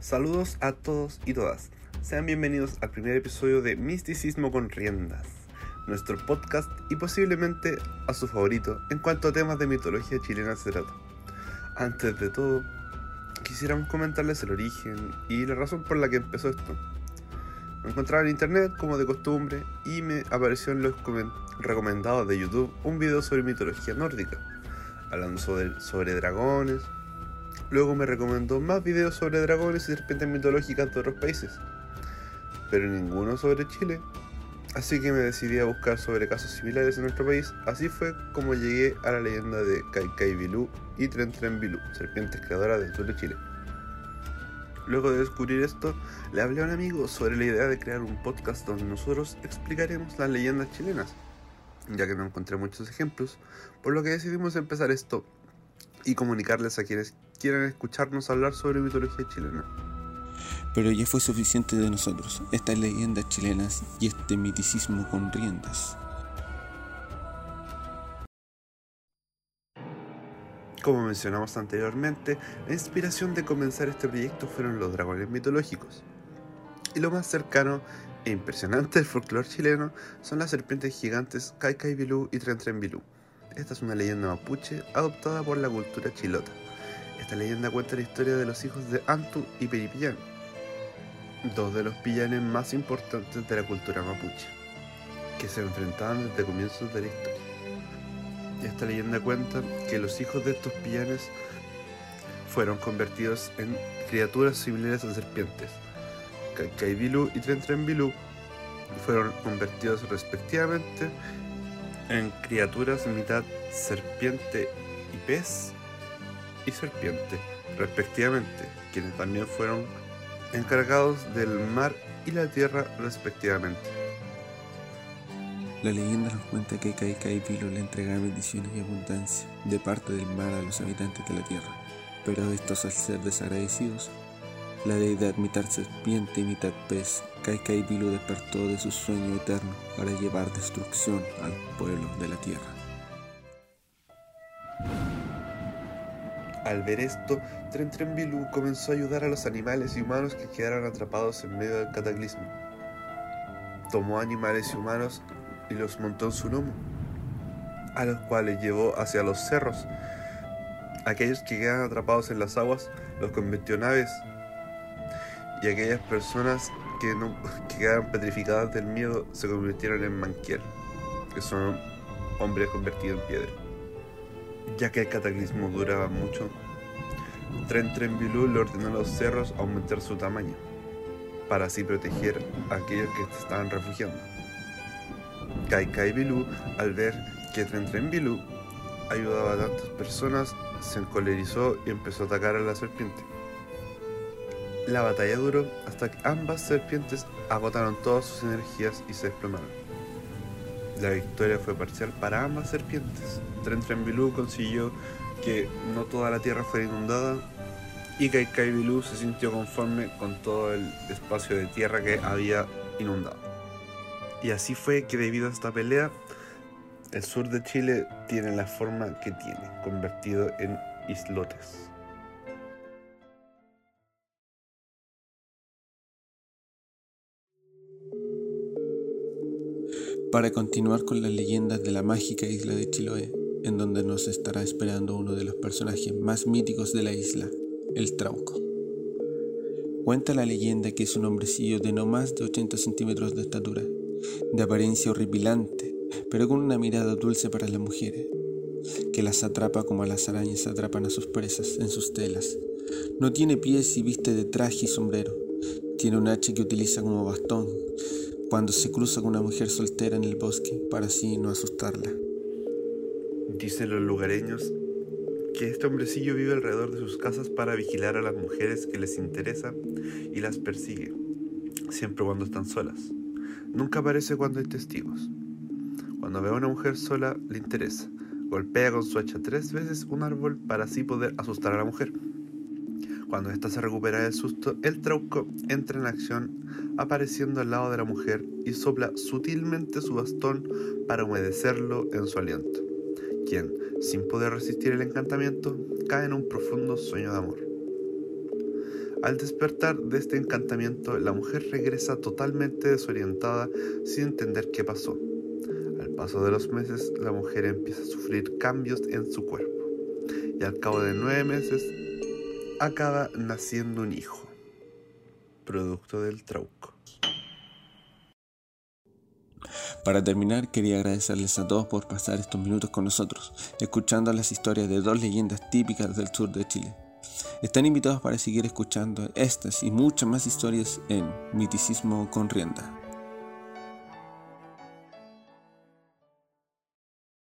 Saludos a todos y todas. Sean bienvenidos al primer episodio de Misticismo con Riendas, nuestro podcast y posiblemente a su favorito en cuanto a temas de mitología chilena se trata. Antes de todo, quisiéramos comentarles el origen y la razón por la que empezó esto. Me encontraba en internet como de costumbre y me apareció en los recomendados de YouTube un video sobre mitología nórdica, hablando sobre, sobre dragones, Luego me recomendó más videos sobre dragones y serpientes mitológicas de otros países, pero ninguno sobre Chile. Así que me decidí a buscar sobre casos similares en nuestro país. Así fue como llegué a la leyenda de Kaikai Bilú y Tren Tren Bilú, serpientes creadoras del sur de Chile. Luego de descubrir esto, le hablé a un amigo sobre la idea de crear un podcast donde nosotros explicaremos las leyendas chilenas, ya que no encontré muchos ejemplos, por lo que decidimos empezar esto y comunicarles a quienes quieran escucharnos hablar sobre mitología chilena. Pero ya fue suficiente de nosotros, estas leyendas chilenas y este miticismo con riendas. Como mencionamos anteriormente, la inspiración de comenzar este proyecto fueron los dragones mitológicos. Y lo más cercano e impresionante del folclore chileno son las serpientes gigantes Kaikai Bilú y Tren Tren Bilú esta es una leyenda mapuche adoptada por la cultura chilota. Esta leyenda cuenta la historia de los hijos de Antu y Peripillán, dos de los pillanes más importantes de la cultura mapuche, que se enfrentaban desde comienzos de la historia. Esta leyenda cuenta que los hijos de estos pillanes fueron convertidos en criaturas similares a serpientes. Bilú y Bilú fueron convertidos respectivamente en criaturas mitad serpiente y pez y serpiente, respectivamente, quienes también fueron encargados del mar y la tierra respectivamente. La leyenda nos cuenta que Kaika y Pilo le entregaron bendiciones y abundancia de parte del mar a los habitantes de la tierra, pero estos al ser desagradecidos la deidad mitad serpiente y mitad pez, Kaikai Bilu despertó de su sueño eterno para llevar destrucción al pueblo de la tierra. Al ver esto, Tren Tren Bilu comenzó a ayudar a los animales y humanos que quedaron atrapados en medio del cataclismo. Tomó animales y humanos y los montó en su lomo, a los cuales llevó hacia los cerros. Aquellos que quedaban atrapados en las aguas los convirtió en aves y aquellas personas que, no, quedaron petrificadas del miedo se convirtieron en manquiel, que son hombres convertidos en piedra. Ya que el cataclismo duraba mucho, Tren Tren Bilú le ordenó a los cerros aumentar su tamaño, para así proteger a aquellos que se estaban refugiando. Kai Kai Bilú, al ver que Tren Tren Bilú ayudaba a tantas personas, se encolerizó y empezó a atacar a la serpiente. La batalla duró hasta que ambas serpientes agotaron todas sus energías y se desplomaron. La victoria fue parcial para ambas serpientes. Tren consiguió que no toda la tierra fuera inundada y Kai Kai Bilú se sintió conforme con todo el espacio de tierra que había inundado. Y así fue que debido a esta pelea, el sur de Chile tiene la forma que tiene, convertido en islotes. Para continuar con las leyendas de la mágica isla de Chiloé, en donde nos estará esperando uno de los personajes más míticos de la isla, el Trauco. Cuenta la leyenda que es un hombrecillo de no más de 80 centímetros de estatura, de apariencia horripilante, pero con una mirada dulce para las mujeres, que las atrapa como a las arañas atrapan a sus presas en sus telas. No tiene pies y viste de traje y sombrero. Tiene un hacha que utiliza como bastón, cuando se cruza con una mujer soltera en el bosque para así no asustarla. Dicen los lugareños que este hombrecillo vive alrededor de sus casas para vigilar a las mujeres que les interesa y las persigue, siempre cuando están solas. Nunca aparece cuando hay testigos. Cuando ve a una mujer sola, le interesa. Golpea con su hacha tres veces un árbol para así poder asustar a la mujer. Cuando ésta se recupera del susto, el trauco entra en acción apareciendo al lado de la mujer y sopla sutilmente su bastón para humedecerlo en su aliento, quien, sin poder resistir el encantamiento, cae en un profundo sueño de amor. Al despertar de este encantamiento, la mujer regresa totalmente desorientada sin entender qué pasó. Al paso de los meses, la mujer empieza a sufrir cambios en su cuerpo y al cabo de nueve meses acaba naciendo un hijo, producto del trauco. Para terminar, quería agradecerles a todos por pasar estos minutos con nosotros, escuchando las historias de dos leyendas típicas del sur de Chile. Están invitados para seguir escuchando estas y muchas más historias en Miticismo con Rienda.